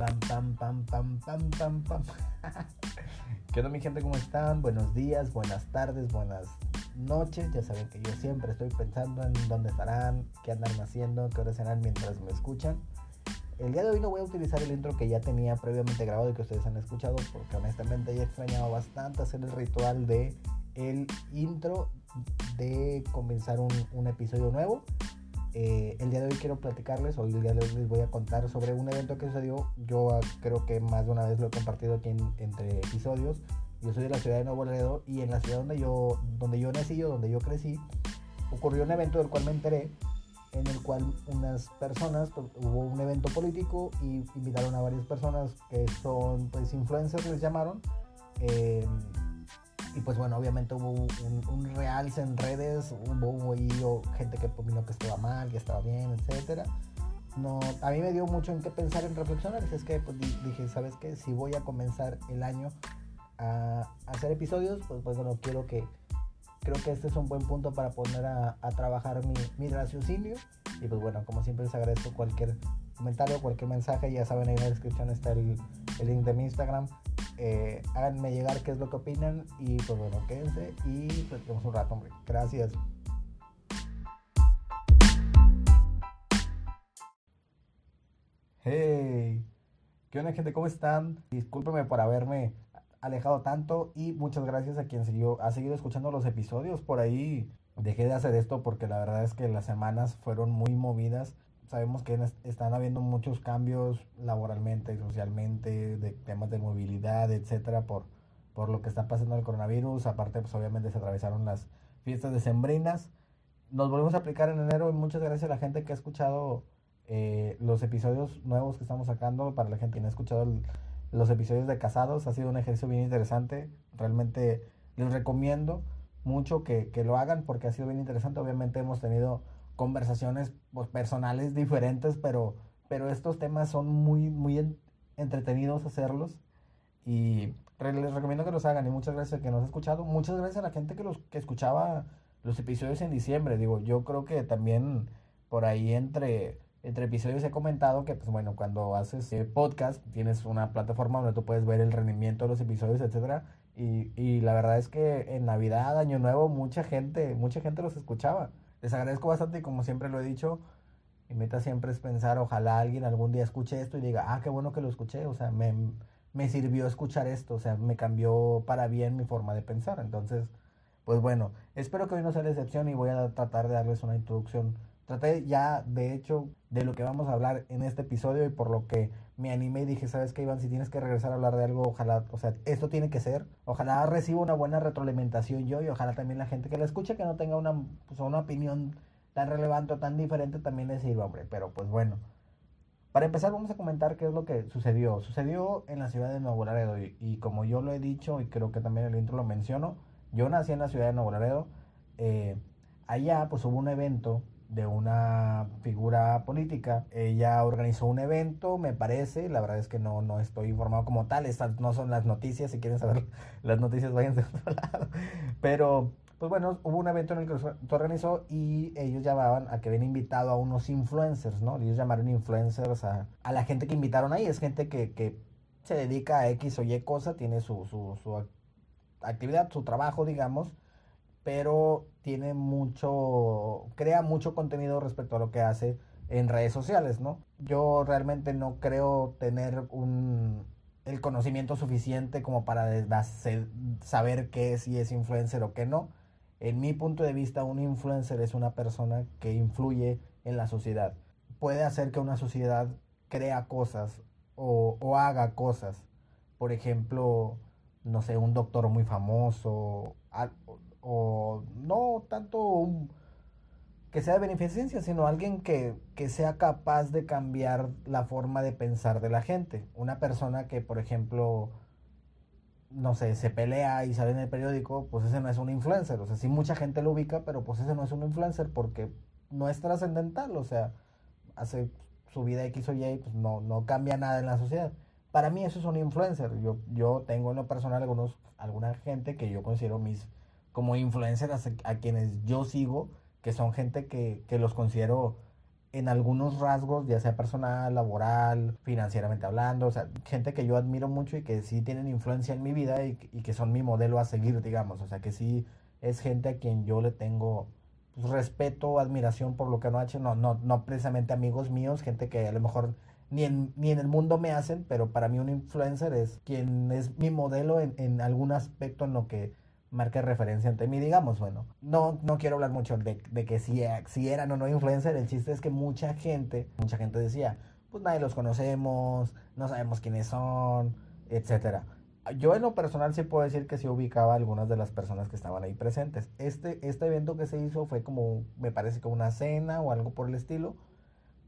Pam, pam, pam, pam, pam, pam, pam. ¿Qué onda mi gente? ¿Cómo están? Buenos días, buenas tardes, buenas noches. Ya saben que yo siempre estoy pensando en dónde estarán, qué andan haciendo, qué horas serán mientras me escuchan. El día de hoy no voy a utilizar el intro que ya tenía previamente grabado y que ustedes han escuchado porque honestamente ya he extrañado bastante hacer el ritual de el intro de comenzar un, un episodio nuevo. Eh, el día de hoy quiero platicarles, hoy el día de hoy les voy a contar sobre un evento que sucedió. Yo ah, creo que más de una vez lo he compartido aquí en, entre episodios. Yo soy de la ciudad de Nuevo Laredo y en la ciudad donde yo, donde yo nací, donde yo crecí, ocurrió un evento del cual me enteré, en el cual unas personas, pues, hubo un evento político y invitaron a varias personas que son pues influencers, les llamaron. Eh, y pues bueno, obviamente hubo un, un realce en redes, hubo ahí gente que opinó que estaba mal, que estaba bien, etcétera. No, a mí me dio mucho en qué pensar, en reflexionar. Es que pues, dije, ¿sabes qué? Si voy a comenzar el año a, hacer episodios, pues, pues bueno, quiero que, creo que este es un buen punto para poner a, a, trabajar mi, mi raciocinio. Y pues bueno, como siempre les agradezco cualquier comentario, cualquier mensaje. Ya saben, ahí en la descripción está el, el link de mi Instagram. Eh, háganme llegar qué es lo que opinan y pues bueno, quédense y platicamos un rato, hombre. Gracias. Hey, ¿qué onda gente? ¿Cómo están? Discúlpeme por haberme alejado tanto y muchas gracias a quien siguió, ha seguido escuchando los episodios. Por ahí dejé de hacer esto porque la verdad es que las semanas fueron muy movidas sabemos que están habiendo muchos cambios laboralmente y socialmente, de temas de movilidad, etcétera, por, por lo que está pasando el coronavirus. Aparte, pues obviamente se atravesaron las fiestas decembrinas. Nos volvemos a aplicar en enero y muchas gracias a la gente que ha escuchado eh, los episodios nuevos que estamos sacando. Para la gente que no ha escuchado los episodios de Casados, ha sido un ejercicio bien interesante. Realmente les recomiendo mucho que, que lo hagan porque ha sido bien interesante. Obviamente hemos tenido conversaciones pues, personales diferentes, pero, pero estos temas son muy, muy entretenidos hacerlos. Y les recomiendo que los hagan y muchas gracias a que nos ha escuchado, muchas gracias a la gente que los que escuchaba los episodios en diciembre, digo, yo creo que también por ahí entre entre episodios he comentado que, pues bueno, cuando haces podcast, tienes una plataforma donde tú puedes ver el rendimiento de los episodios, etcétera. Y, y la verdad es que en Navidad, Año Nuevo, mucha gente, mucha gente los escuchaba les agradezco bastante y como siempre lo he dicho, mi meta siempre es pensar, ojalá alguien algún día escuche esto y diga, ah, qué bueno que lo escuché, o sea, me, me sirvió escuchar esto, o sea, me cambió para bien mi forma de pensar. Entonces, pues bueno, espero que hoy no sea la excepción y voy a tratar de darles una introducción. Traté ya, de hecho, de lo que vamos a hablar en este episodio y por lo que me animé y dije, ¿sabes qué, Iván? Si tienes que regresar a hablar de algo, ojalá, o sea, esto tiene que ser. Ojalá reciba una buena retroalimentación yo y ojalá también la gente que la escuche, que no tenga una, pues, una opinión tan relevante o tan diferente, también le sirva, hombre. Pero pues bueno. Para empezar, vamos a comentar qué es lo que sucedió. Sucedió en la ciudad de Nuevo Laredo y, como yo lo he dicho y creo que también el intro lo menciono, yo nací en la ciudad de Nuevo Laredo. Eh, allá pues hubo un evento de una figura política. Ella organizó un evento, me parece, la verdad es que no, no estoy informado como tal, estas no son las noticias, si quieren saber las noticias vayan de otro lado. Pero, pues bueno, hubo un evento en el que se organizó y ellos llamaban a que habían invitado a unos influencers, ¿no? Ellos llamaron influencers a, a la gente que invitaron ahí, es gente que, que se dedica a X o Y cosa, tiene su, su, su actividad, su trabajo, digamos, pero tiene mucho, crea mucho contenido respecto a lo que hace en redes sociales, ¿no? Yo realmente no creo tener un, el conocimiento suficiente como para saber qué si es influencer o qué no. En mi punto de vista, un influencer es una persona que influye en la sociedad. Puede hacer que una sociedad crea cosas o, o haga cosas. Por ejemplo, no sé, un doctor muy famoso, o no tanto que sea de beneficencia, sino alguien que, que, sea capaz de cambiar la forma de pensar de la gente. Una persona que, por ejemplo, no sé, se pelea y sale en el periódico, pues ese no es un influencer. O sea, sí mucha gente lo ubica, pero pues ese no es un influencer porque no es trascendental. O sea, hace su vida X o Y, pues no, no cambia nada en la sociedad. Para mí eso es un influencer. Yo, yo tengo en lo personal algunos, alguna gente que yo considero mis como influencers a, quienes yo sigo, que son gente que, que los considero en algunos rasgos, ya sea personal, laboral, financieramente hablando, o sea, gente que yo admiro mucho y que sí tienen influencia en mi vida y, que son mi modelo a seguir, digamos, o sea, que sí es gente a quien yo le tengo pues, respeto, admiración por lo que no ha hecho, no, no, no precisamente amigos míos, gente que a lo mejor ni en, ni en el mundo me hacen, pero para mí un influencer es quien es mi modelo en algún aspecto en lo que marque referencia ante mí, digamos, bueno, no, no quiero hablar mucho de, de que si, si eran o no influencer, el chiste es que mucha gente, mucha gente decía, pues nadie los conocemos, no sabemos quiénes son, etcétera. Yo en lo personal sí puedo decir que sí ubicaba a algunas de las personas que estaban ahí presentes. Este, este evento que se hizo fue como, me parece que una cena o algo por el estilo.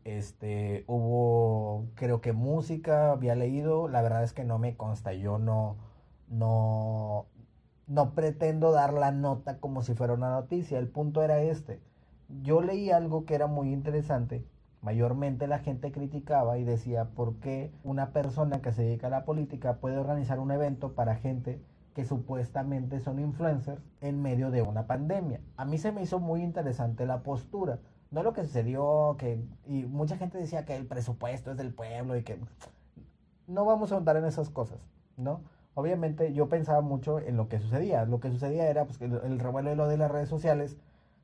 Este, hubo, creo que música, había leído, la verdad es que no me consta, yo no, no, no pretendo dar la nota como si fuera una noticia, el punto era este. Yo leí algo que era muy interesante, mayormente la gente criticaba y decía por qué una persona que se dedica a la política puede organizar un evento para gente que supuestamente son influencers en medio de una pandemia. A mí se me hizo muy interesante la postura, no lo que sucedió, que y mucha gente decía que el presupuesto es del pueblo y que no vamos a ahondar en esas cosas, ¿no? Obviamente yo pensaba mucho en lo que sucedía. Lo que sucedía era pues, que el, revuelo de las redes sociales,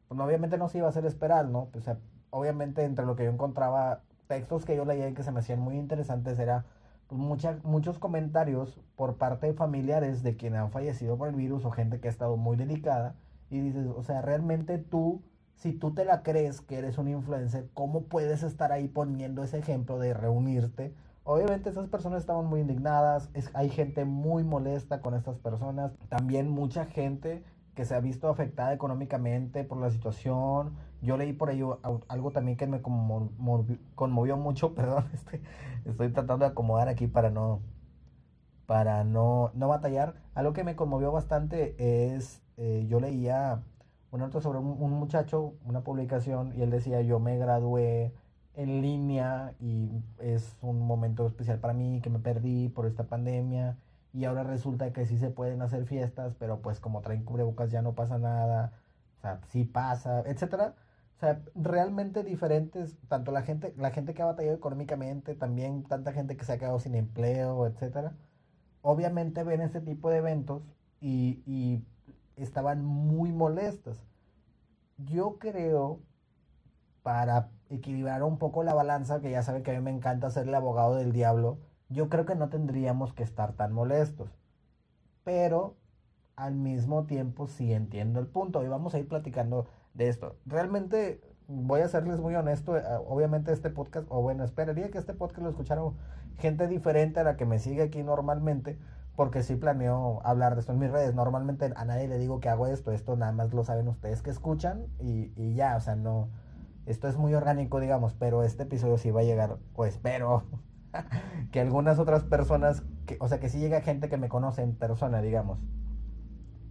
pues obviamente no se iba a hacer esperar, ¿no? O sea, obviamente entre lo que yo encontraba, textos que yo leía y que se me hacían muy interesantes, era pues, muchos comentarios por parte de familiares de quienes han fallecido por el virus o gente que ha estado muy delicada. Y dices, o sea, realmente tú, si tú te la crees que eres un influencer, ¿cómo puedes estar ahí poniendo ese ejemplo de reunirte? Obviamente esas personas estaban muy indignadas, es, hay gente muy molesta con estas personas, también mucha gente que se ha visto afectada económicamente por la situación. Yo leí por ello algo también que me conmovió mucho, perdón, este, estoy tratando de acomodar aquí para no para no, no batallar. Algo que me conmovió bastante es, eh, yo leía un otro sobre un muchacho, una publicación, y él decía, yo me gradué en línea y es un momento especial para mí que me perdí por esta pandemia y ahora resulta que sí se pueden hacer fiestas, pero pues como traen cubrebocas ya no pasa nada, o sea, sí pasa, etcétera. O sea, realmente diferentes, tanto la gente, la gente que ha batallado económicamente, también tanta gente que se ha quedado sin empleo, etcétera. Obviamente ven este tipo de eventos y, y estaban muy molestas. Yo creo para equilibrar un poco la balanza, que ya saben que a mí me encanta ser el abogado del diablo, yo creo que no tendríamos que estar tan molestos. Pero al mismo tiempo sí entiendo el punto y vamos a ir platicando de esto. Realmente voy a serles muy honesto, eh, obviamente este podcast, o bueno, esperaría que este podcast lo escuchara gente diferente a la que me sigue aquí normalmente, porque sí planeo hablar de esto en mis redes. Normalmente a nadie le digo que hago esto, esto nada más lo saben ustedes que escuchan y, y ya, o sea, no, esto es muy orgánico, digamos, pero este episodio sí va a llegar, o espero, que algunas otras personas, que, o sea, que sí llega gente que me conoce en persona, digamos.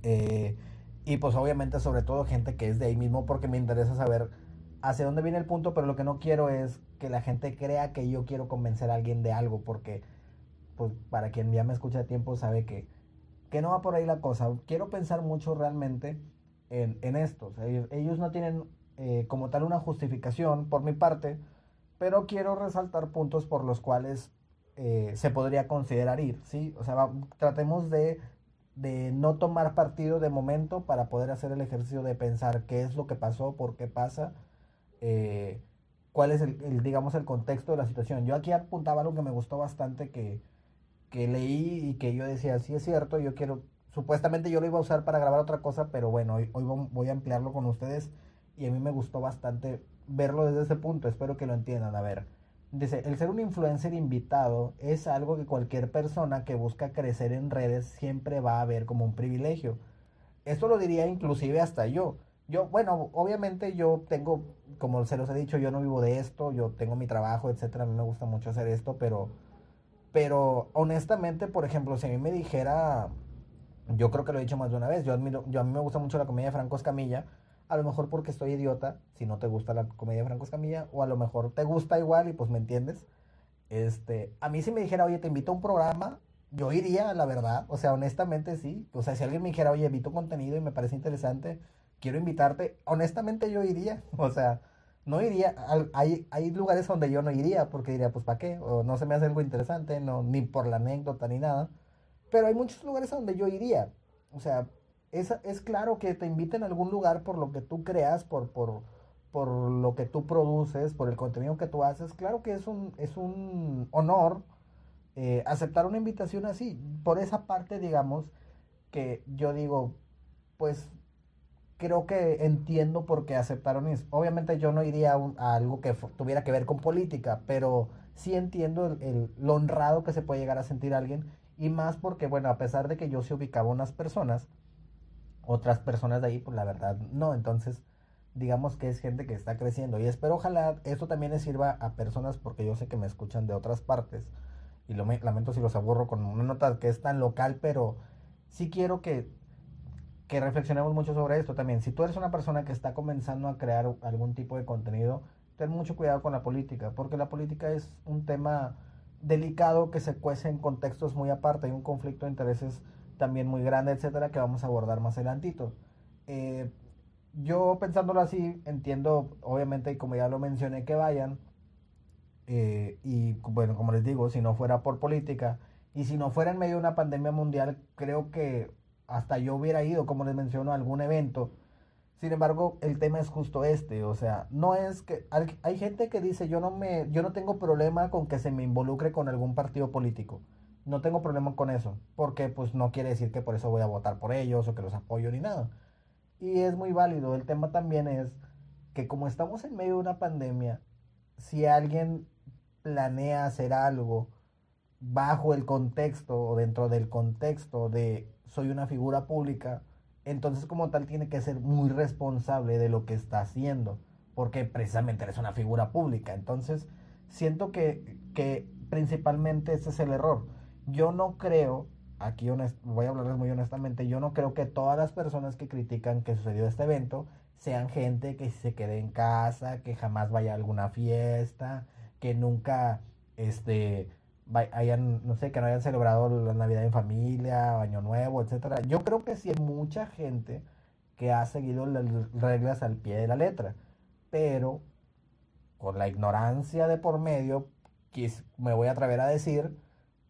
Eh, y pues obviamente sobre todo gente que es de ahí mismo porque me interesa saber hacia dónde viene el punto, pero lo que no quiero es que la gente crea que yo quiero convencer a alguien de algo, porque pues para quien ya me escucha de tiempo sabe que, que no va por ahí la cosa. Quiero pensar mucho realmente en, en esto. ellos no tienen eh, como tal una justificación por mi parte, pero quiero resaltar puntos por los cuales eh, se podría considerar ir, ¿sí? O sea, tratemos de, de, no tomar partido de momento para poder hacer el ejercicio de pensar qué es lo que pasó, por qué pasa, eh, cuál es el, digamos, el contexto de la situación. Yo aquí apuntaba algo que me gustó bastante que, que leí y que yo decía, sí es cierto, yo quiero, supuestamente yo lo iba a usar para grabar otra cosa, pero bueno, hoy, hoy voy a emplearlo con ustedes y a mí me gustó bastante verlo desde ese punto, espero que lo entiendan. A ver, dice, el ser un influencer invitado es algo que cualquier persona que busca crecer en redes siempre va a ver como un privilegio. Esto lo diría inclusive hasta yo. Yo, bueno, obviamente yo tengo, como se los he dicho, yo no vivo de esto, yo tengo mi trabajo, etcétera, a mí me gusta mucho hacer esto, pero, pero honestamente, por ejemplo, si a mí me dijera, yo creo que lo he dicho más de una vez, yo admiro, yo a mí me gusta mucho la comedia de Franco Escamilla, a lo mejor porque estoy idiota, si no te gusta la comedia de Franco Escamilla, o a lo mejor te gusta igual y pues me entiendes. Este, a mí si me dijera, oye, te invito a un programa, yo iría, la verdad, o sea, honestamente sí. O sea, si alguien me dijera, oye, evito contenido y me parece interesante, quiero invitarte, honestamente yo iría. O sea, no iría, hay, hay lugares donde yo no iría porque diría, pues ¿para qué? O no se me hace algo interesante, no, ni por la anécdota ni nada. Pero hay muchos lugares donde yo iría. O sea, es, es claro que te inviten a algún lugar por lo que tú creas, por, por, por lo que tú produces, por el contenido que tú haces. Claro que es un, es un honor eh, aceptar una invitación así. Por esa parte, digamos, que yo digo, pues creo que entiendo por qué aceptaron eso. Obviamente yo no iría a, algo que tuviera que ver con política, pero sí entiendo el, lo honrado que se puede llegar a sentir alguien y más porque, bueno, a pesar de que yo se ubicaba unas personas, otras personas de ahí, pues la verdad no. Entonces, digamos que es gente que está creciendo. Y espero, ojalá, esto también le sirva a personas, porque yo sé que me escuchan de otras partes. Y lo lamento si los aburro con una nota que es tan local, pero sí quiero que que reflexionemos mucho sobre esto también. Si tú eres una persona que está comenzando a crear algún tipo de contenido, ten mucho cuidado con la política, porque la política es un tema delicado que se cuece en contextos muy aparte, hay un conflicto de intereses también muy grande, etcétera, que vamos a abordar más adelantito. Eh, yo pensándolo así, entiendo, obviamente, como ya lo mencioné, que vayan, eh, y bueno, como les digo, si no fuera por política, y si no fuera en medio de una pandemia mundial, creo que hasta yo hubiera ido, como les menciono, a algún evento. Sin embargo, el tema es justo este, o sea, no es que hay gente que dice, "Yo no me yo no tengo problema con que se me involucre con algún partido político." No tengo problema con eso, porque pues no quiere decir que por eso voy a votar por ellos o que los apoyo ni nada. Y es muy válido. El tema también es que como estamos en medio de una pandemia, si alguien planea hacer algo bajo el contexto o dentro del contexto de soy una figura pública, entonces como tal tiene que ser muy responsable de lo que está haciendo, porque precisamente eres una figura pública. Entonces, siento que, que principalmente ese es el error. Yo no creo, aquí voy a hablarles muy honestamente, yo no creo que todas las personas que critican que sucedió este evento sean gente que se quede en casa, que jamás vaya a alguna fiesta, que nunca este hayan, no sé, que no hayan celebrado la Navidad en familia, Año Nuevo, etcétera. Yo creo que sí hay mucha gente que ha seguido las reglas al pie de la letra, pero con la ignorancia de por medio, me voy a atrever a decir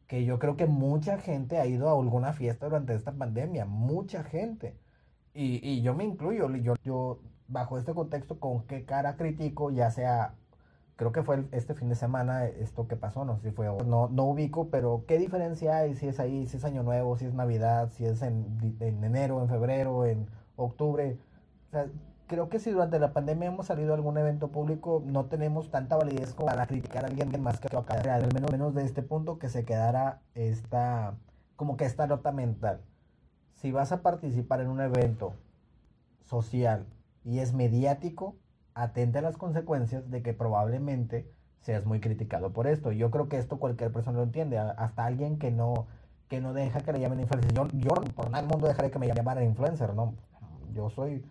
que yo creo que mucha gente ha ido a alguna fiesta durante esta pandemia, mucha gente. Y, y yo me incluyo, yo, yo bajo este contexto, con qué cara critico, ya sea creo que fue este fin de semana esto que pasó, no sé si fue, no, no ubico, pero ¿qué diferencia hay si es ahí, si es Año Nuevo, si es Navidad, si es en, en enero, en febrero, en octubre? O sea, creo que si durante la pandemia hemos salido a algún evento público, no tenemos tanta validez como para criticar a alguien más que acá. Al menos, menos de este punto que se quedara esta, como que esta nota mental. Si vas a participar en un evento social y es mediático, atente a las consecuencias de que probablemente seas muy criticado por esto. Yo creo que esto cualquier persona lo entiende, hasta alguien que no que no deja que le llamen influencer. Yo, yo por nada del mundo dejaré que me llamaran influencer, no. Yo soy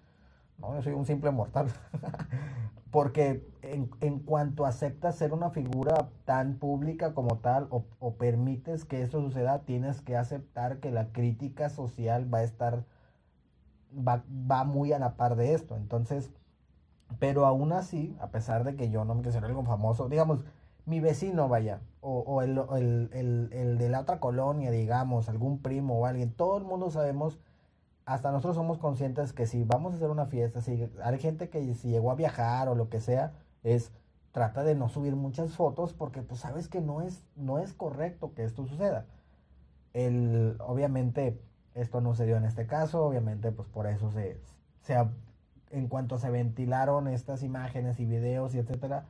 no, yo soy un simple mortal. Porque en, en, cuanto aceptas ser una figura tan pública como tal o, o permites que eso suceda, tienes que aceptar que la crítica social va a estar va, va muy a la par de esto. Entonces, pero aún así, a pesar de que yo no me quisiera algo famoso, digamos, mi vecino vaya, o, o el, el, el, el, de la otra colonia, digamos, algún primo o alguien, todo el mundo sabemos, hasta nosotros somos conscientes que si vamos a hacer una fiesta, si hay gente que si llegó a viajar o lo que sea, es trata de no subir muchas fotos porque tú sabes que no es, no es correcto que esto suceda. El, obviamente esto no se dio en este caso, obviamente pues por eso se, se, en cuanto se ventilaron estas imágenes y videos y etcétera,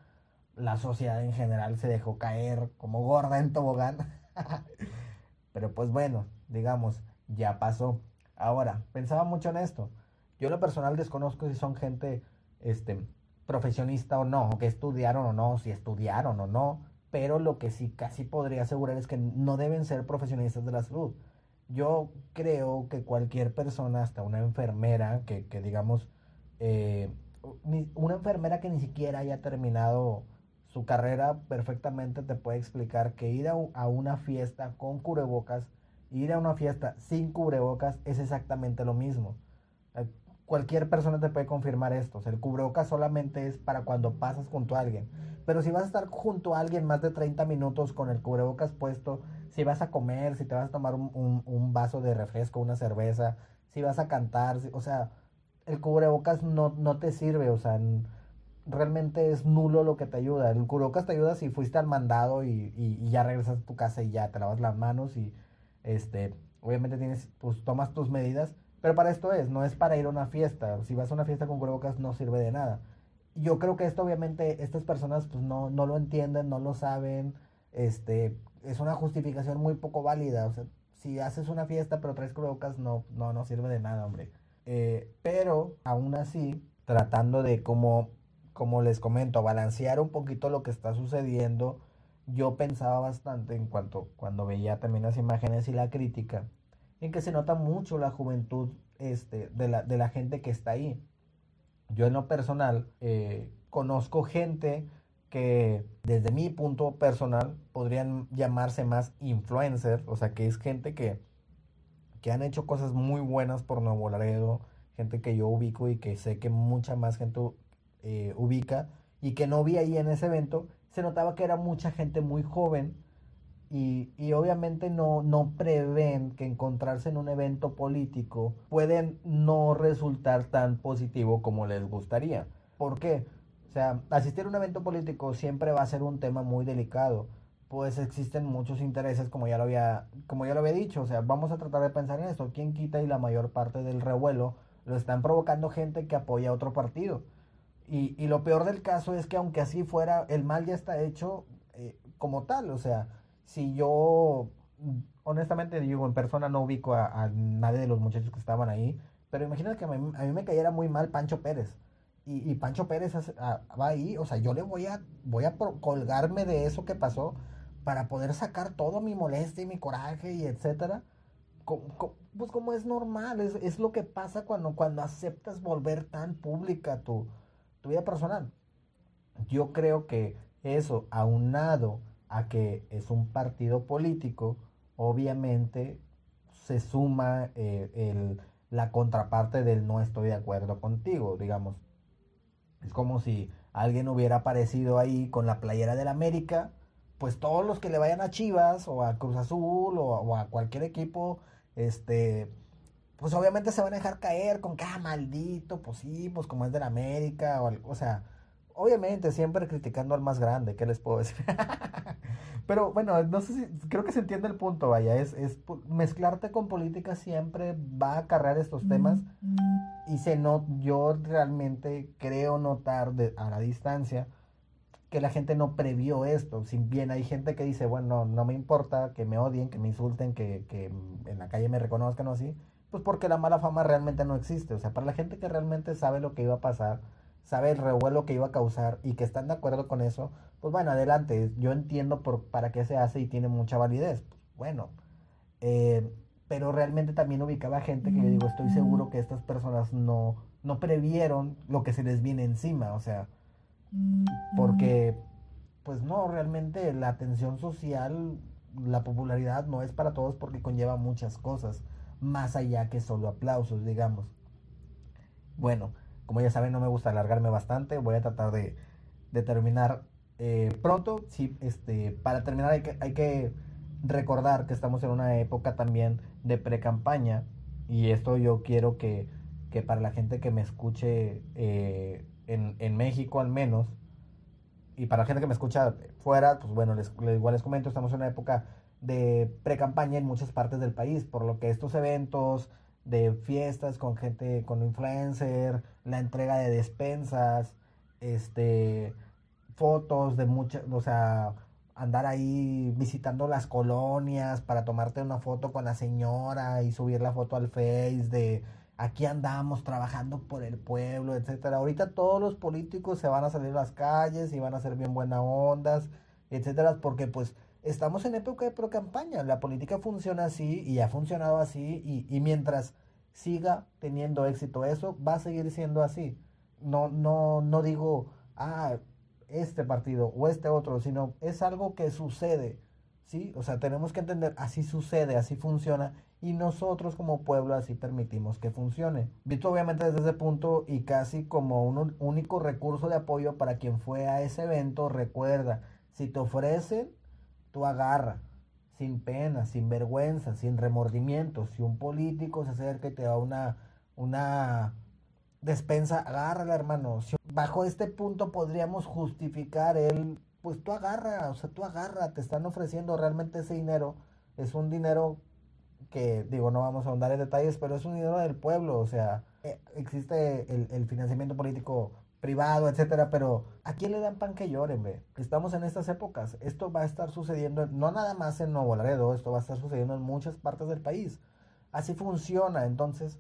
la sociedad en general se dejó caer como gorda en tobogán. Pero pues bueno, digamos, ya pasó. Ahora, pensaba mucho en esto. Yo lo personal desconozco si son gente este profesionista o no, que estudiaron o no, si estudiaron o no, pero lo que sí casi podría asegurar es que no deben ser profesionistas de la salud. Yo creo que cualquier persona, hasta una enfermera que, que digamos eh, una enfermera que ni siquiera haya terminado su carrera perfectamente te puede explicar que ir a, una fiesta con cubrebocas, ir a una fiesta sin cubrebocas es exactamente lo mismo. Eh, cualquier persona te puede confirmar esto. El cubrebocas solamente es para cuando pasas junto a alguien. Pero si vas a estar junto a alguien más de 30 minutos con el cubrebocas puesto, si vas a comer, si te vas a tomar un, vaso de refresco, una cerveza, si vas a cantar, o sea, el cubrebocas no, no te sirve, o sea, realmente es nulo lo que te ayuda. El cubrebocas te ayuda si fuiste al mandado y, y, ya regresas a tu casa y ya te lavas las manos y este, obviamente tienes, pues tomas tus medidas, pero para esto es, no es para ir a una fiesta. Si vas a una fiesta con cubrebocas no sirve de nada. Yo creo que esto obviamente estas personas pues no, no lo entienden, no lo saben, este, es una justificación muy poco válida. Si haces una fiesta pero traes cubrebocas no, no, no sirve de nada, hombre. Eh, pero aún así, tratando de como, como les comento, balancear un poquito lo que está sucediendo, yo pensaba bastante en cuanto cuando veía también las imágenes y la crítica, en que se nota mucho la juventud este, de, la, de la gente que está ahí. Yo en lo personal eh, conozco gente que desde mi punto personal podrían llamarse más influencer, o sea que es gente que, que han hecho cosas muy buenas por Nuevo Laredo, gente que yo ubico y que sé que mucha más gente eh, ubica y que no vi ahí en ese evento, se notaba que era mucha gente muy joven y, y, obviamente no, no prevén que encontrarse en un evento político pueden no resultar tan positivo como les gustaría. ¿Por qué? O sea, asistir a un evento político siempre va a ser un tema muy delicado, pues existen muchos intereses, como ya lo había, como ya lo había dicho, o sea, vamos a tratar de pensar en esto, ¿quién quita y la mayor parte del revuelo lo están provocando gente que apoya a otro partido? Y, y lo peor del caso es que aunque así fuera, el mal ya está hecho eh, como tal, o sea, si yo, honestamente digo, en persona no ubico a, nadie de los muchachos que estaban ahí, pero imagínate que a mí, a mí me cayera muy mal Pancho Pérez y, Pancho Pérez va ahí, o sea, yo le voy a, voy a colgarme de eso que pasó para poder sacar todo mi molestia y mi coraje y etcétera. pues como es normal, es, lo que pasa cuando, cuando aceptas volver tan pública tu, tu vida personal. Yo creo que eso, aunado a que es un partido político, obviamente se suma eh, el, la contraparte del no estoy de acuerdo contigo, digamos. Es como si alguien hubiera aparecido ahí con la playera del América, pues todos los que le vayan a Chivas o a Cruz Azul o, a cualquier equipo, este, pues obviamente se van a dejar caer con que, ah, maldito, pues sí, pues como es del América, o, o sea, obviamente siempre criticando al más grande, ¿qué les puedo decir? Pero bueno, no sé si, creo que se entiende el punto, vaya, es, es mezclarte con política siempre va a acarrear estos temas y se no, yo realmente creo notar de, a la distancia que la gente no previó esto, si bien hay gente que dice, bueno, no me importa que me odien, que me insulten, que, que en la calle me reconozcan o así, pues porque la mala fama realmente no existe, o sea, para la gente que realmente sabe lo que iba a pasar, sabe el revuelo que iba a causar y que están de acuerdo con eso, pues bueno, adelante, yo entiendo por, para qué se hace y tiene mucha validez. Pues bueno, eh, pero realmente también ubicaba gente que yo digo, estoy seguro que estas personas no, no previeron lo que se les viene encima, o sea, porque, pues no, realmente la atención social, la popularidad no es para todos porque conlleva muchas cosas, más allá que solo aplausos, digamos. Bueno, como ya saben, no me gusta alargarme bastante. Voy a tratar de, terminar eh, pronto. Sí, este, para terminar hay que, hay que recordar que estamos en una época también de pre-campaña. Y esto yo quiero que, que, para la gente que me escuche eh, en, en, México al menos, y para la gente que me escucha fuera, pues bueno, les, igual les comento, estamos en una época de pre-campaña en muchas partes del país, por lo que estos eventos, de fiestas con gente, con influencer, la entrega de despensas, este, fotos de muchas, o sea, andar ahí visitando las colonias para tomarte una foto con la señora y subir la foto al Face de aquí andamos trabajando por el pueblo, etcétera. Ahorita todos los políticos se van a salir a las calles y van a ser bien buena ondas, etcétera, porque pues estamos en época de pro-campaña. La política funciona así y ha funcionado así y, y, mientras siga teniendo éxito eso, va a seguir siendo así. No, no, no digo, ah, este partido o este otro, sino es algo que sucede. ¿sí? O sea, tenemos que entender, así sucede, así funciona, y nosotros como pueblo así permitimos que funcione. Visto obviamente desde ese punto y casi como un único recurso de apoyo para quien fue a ese evento, recuerda, si te ofrecen, tú agarra, sin pena, sin vergüenza, sin remordimiento. Si un político se acerca y te da una, una despensa, agárrala, hermano. bajo este punto podríamos justificar el pues tú agarra, o sea, tú agarra, te están ofreciendo realmente ese dinero, es un dinero que, digo, no vamos a ahondar en detalles, pero es un dinero del pueblo, o sea, eh, existe el, financiamiento político privado, etcétera, pero ¿a quién le dan pan que lloren, ve? Estamos en estas épocas, esto va a estar sucediendo, no nada más en Nuevo Laredo, esto va a estar sucediendo en muchas partes del país. Así funciona, entonces,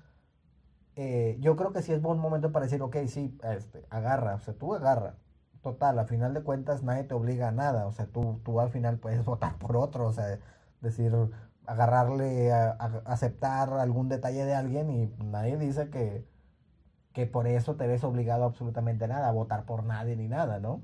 eh, yo creo que sí es buen momento para decir, ok, sí, este, agarra, o sea, tú agarra, total, a final de cuentas nadie te obliga a nada, o sea, tú, tú al final puedes votar por otro, o sea, decir, agarrarle, a, aceptar algún detalle de alguien y nadie dice que, que por eso te ves obligado a absolutamente nada, a votar por nadie ni nada, ¿no?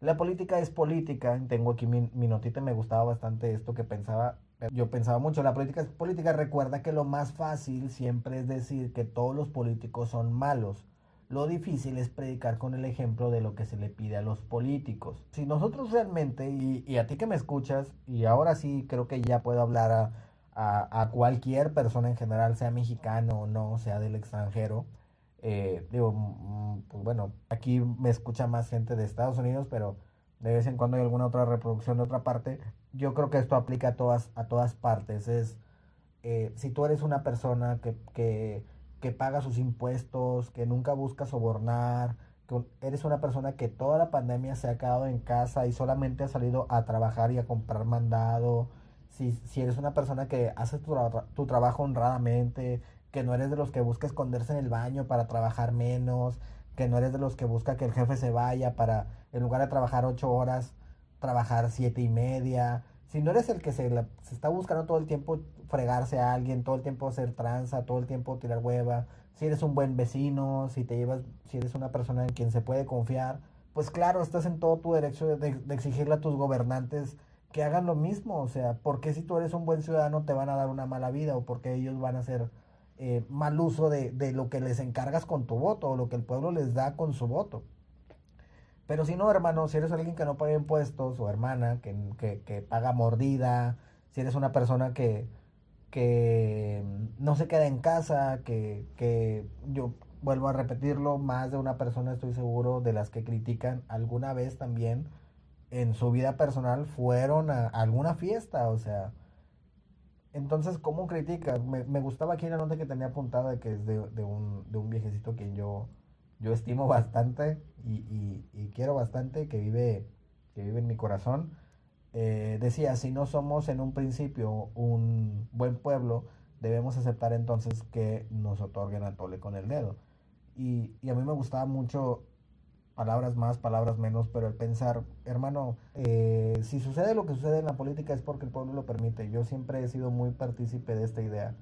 La política es política, tengo aquí mi, mi notita, me gustaba bastante esto que pensaba, yo pensaba mucho, la política es política, recuerda que lo más fácil siempre es decir que todos los políticos son malos lo difícil es predicar con el ejemplo de lo que se le pide a los políticos. Si nosotros realmente, y, a ti que me escuchas, y ahora sí creo que ya puedo hablar a, cualquier persona en general, sea mexicano o no, sea del extranjero, eh, digo, mm, mm, pues bueno, aquí me escucha más gente de Estados Unidos, pero de vez en cuando hay alguna otra reproducción de otra parte. Yo creo que esto aplica a todas, a todas partes. Es, eh, si tú eres una persona que, que que paga sus impuestos, que nunca busca sobornar, que eres una persona que toda la pandemia se ha quedado en casa y solamente ha salido a trabajar y a comprar mandado, si, si eres una persona que hace tu, tu trabajo honradamente, que no eres de los que busca esconderse en el baño para trabajar menos, que no eres de los que busca que el jefe se vaya para, en lugar de trabajar ocho horas, trabajar siete y media. Si no eres el que se, se está buscando todo el tiempo fregarse a alguien, todo el tiempo hacer tranza, todo el tiempo tirar hueva, si eres un buen vecino, si te llevas, si eres una persona en quien se puede confiar, pues claro, estás en todo tu derecho de, exigirle a tus gobernantes que hagan lo mismo, o sea, porque si tú eres un buen ciudadano te van a dar una mala vida o porque ellos van a hacer eh, mal uso de, de, lo que les encargas con tu voto o lo que el pueblo les da con su voto. Pero si no, hermano, si eres alguien que no paga impuestos o hermana que, que, que paga mordida, si eres una persona que, que no se queda en casa, que, que yo vuelvo a repetirlo, más de una persona estoy seguro de las que critican alguna vez también en su vida personal fueron a, alguna fiesta, o sea, entonces, ¿cómo criticas? Me, me, gustaba aquí la nota que tenía apuntada que es de, de, un, de un viejecito que yo, yo estimo bastante y, y, y quiero bastante, que vive, que vive en mi corazón eh, decía, si no somos en un principio un buen pueblo, debemos aceptar entonces que nos otorguen a tole con el dedo. Y, y, a mí me gustaba mucho palabras más, palabras menos, pero el pensar, hermano, eh, si sucede lo que sucede en la política es porque el pueblo lo permite. Yo siempre he sido muy partícipe de esta idea.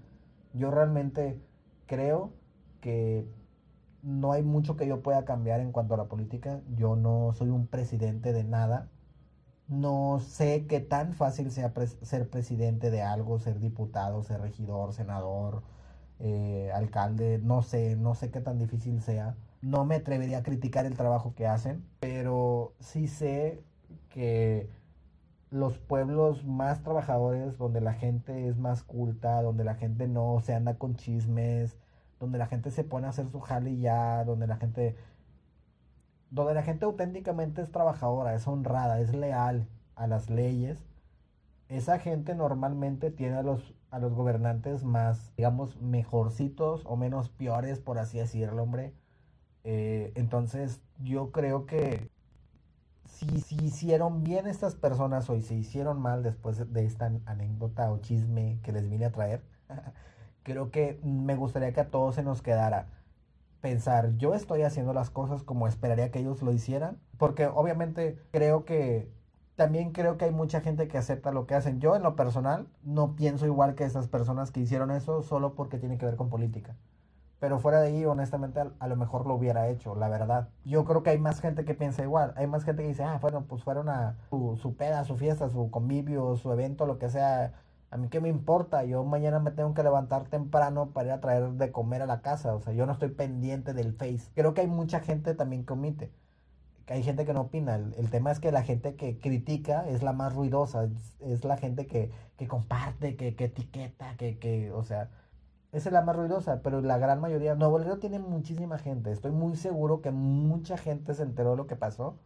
Yo realmente creo que no hay mucho que yo pueda cambiar en cuanto a la política. Yo no soy un presidente de nada. No sé qué tan fácil sea ser presidente de algo, ser diputado, ser regidor, senador, eh, alcalde, no sé, no sé qué tan difícil sea. No me atrevería a criticar el trabajo que hacen, pero sí sé que los pueblos más trabajadores, donde la gente es más culta, donde la gente no se anda con chismes, donde la gente se pone a hacer su jale ya, donde la gente donde la gente auténticamente es trabajadora, es honrada, es leal a las leyes, esa gente normalmente tiene a los, a los gobernantes más, digamos, mejorcitos o menos peores, por así decirlo, hombre. Eh, entonces, yo creo que si, si, hicieron bien estas personas si se hicieron mal después de esta anécdota o chisme que les vine a traer, creo que me gustaría que a todos se nos quedara pensar, yo estoy haciendo las cosas como esperaría que ellos lo hicieran, porque obviamente creo que también creo que hay mucha gente que acepta lo que hacen. Yo en lo personal no pienso igual que esas personas que hicieron eso solo porque tiene que ver con política. Pero fuera de ahí, honestamente, a, lo mejor lo hubiera hecho, la verdad. Yo creo que hay más gente que piensa igual. Hay más gente que dice, ah, bueno, pues fueron a su, su peda, su fiesta, su convivio, su evento, lo que sea. A mí qué me importa, yo mañana me tengo que levantar temprano para ir a traer de comer a la casa. O sea, yo no estoy pendiente del Face. Creo que hay mucha gente también que omite. Hay gente que no opina. El, tema es que la gente que critica es la más ruidosa. Es, la gente que, que comparte, que, que etiqueta, que, que, o sea esa es la más ruidosa, pero la gran mayoría, Nuevo Laredo tiene muchísima gente. Estoy muy seguro que mucha gente se enteró de lo que pasó.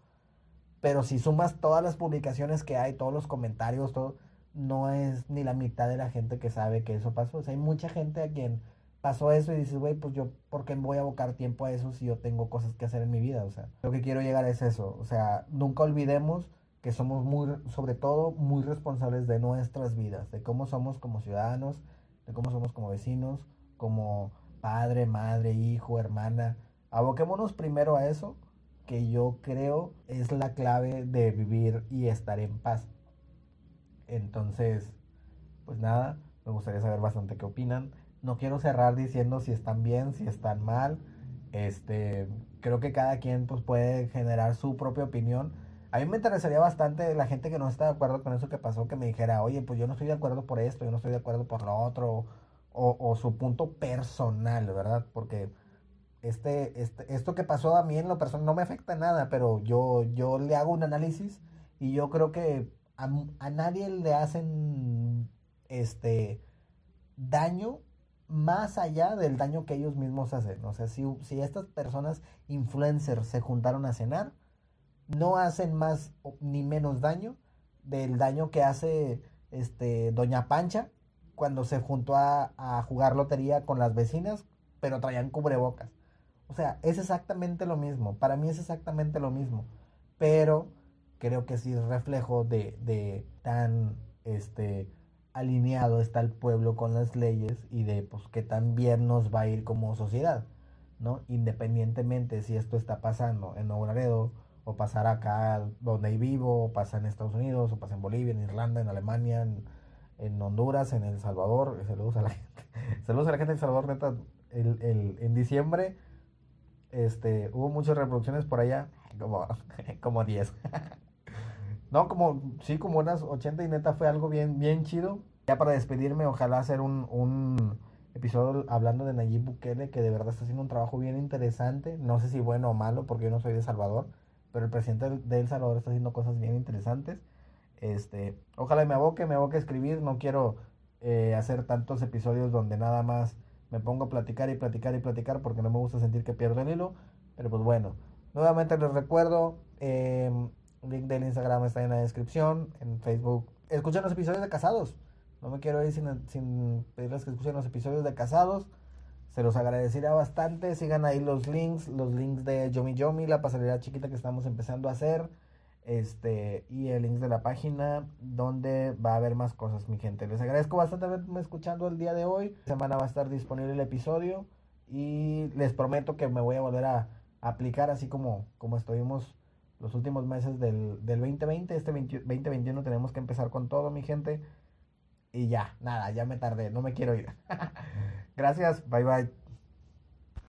Pero si sumas todas las publicaciones que hay, todos los comentarios, todo, no es ni la mitad de la gente que sabe que eso pasó. O sea, hay mucha gente a quien pasó eso y dices, güey, pues yo, ¿por qué voy a abocar tiempo a eso si yo tengo cosas que hacer en mi vida? O sea, lo que quiero llegar es eso. O sea, nunca olvidemos que somos muy, sobre todo, muy responsables de nuestras vidas, de cómo somos como ciudadanos, de cómo somos como vecinos, como padre, madre, hijo, hermana. Aboquémonos primero a eso, que yo creo es la clave de vivir y estar en paz. Entonces, pues nada, me gustaría saber bastante qué opinan. No quiero cerrar diciendo si están bien, si están mal. Este, creo que cada quien pues puede generar su propia opinión. A mí me interesaría bastante la gente que no está de acuerdo con eso que pasó, que me dijera, oye, pues yo no estoy de acuerdo por esto, yo no estoy de acuerdo por lo otro, o, su punto personal, ¿verdad? Porque este, este, esto que pasó a mí en lo personal no me afecta nada, pero yo, yo le hago un análisis y yo creo que a, a nadie le hacen este daño más allá del daño que ellos mismos hacen. O sea, si, si estas personas influencers se juntaron a cenar, no hacen más ni menos daño del daño que hace este Doña Pancha cuando se juntó a, jugar lotería con las vecinas, pero traían cubrebocas. O sea, es exactamente lo mismo. Para mí es exactamente lo mismo. Pero creo que sí es reflejo de, de tan este alineado está el pueblo con las leyes y de pues que tan bien nos va a ir como sociedad, ¿no? Independientemente si esto está pasando en Laredo o pasar acá donde vivo, o pasa en Estados Unidos, o pasa en Bolivia, en Irlanda, en Alemania, en, Honduras, en El Salvador. Saludos a la gente. Saludos a la gente de El Salvador, neta. El, en diciembre este, hubo muchas reproducciones por allá, como, como 10. no, como, sí, como unas 80 y neta fue algo bien, bien chido. Ya para despedirme, ojalá hacer un, un episodio hablando de Nayib Bukele, que de verdad está haciendo un trabajo bien interesante. No sé si bueno o malo, porque yo no soy de Salvador pero el presidente de El Salvador está haciendo cosas bien interesantes. Este, ojalá me aboque, me aboque a escribir, no quiero eh, hacer tantos episodios donde nada más me pongo a platicar y platicar y platicar porque no me gusta sentir que pierdo el hilo, pero pues bueno, nuevamente les recuerdo, eh, link del Instagram está en la descripción, en Facebook, escuchen los episodios de Casados, no me quiero ir sin, sin pedirles que escuchen los episodios de Casados, se los agradecería bastante. Sigan ahí los links, los links de Yomi Yomi, la pasarela chiquita que estamos empezando a hacer. Este, y el link de la página donde va a haber más cosas, mi gente. Les agradezco bastante haberme escuchando el día de hoy. Semana va a estar disponible el episodio. Y les prometo que me voy a volver a, aplicar así como, como estuvimos los últimos meses del, del 2020. Este 2021 tenemos que empezar con todo, mi gente. Y ya, nada, ya me tardé, no me quiero ir. Gracias, bye bye.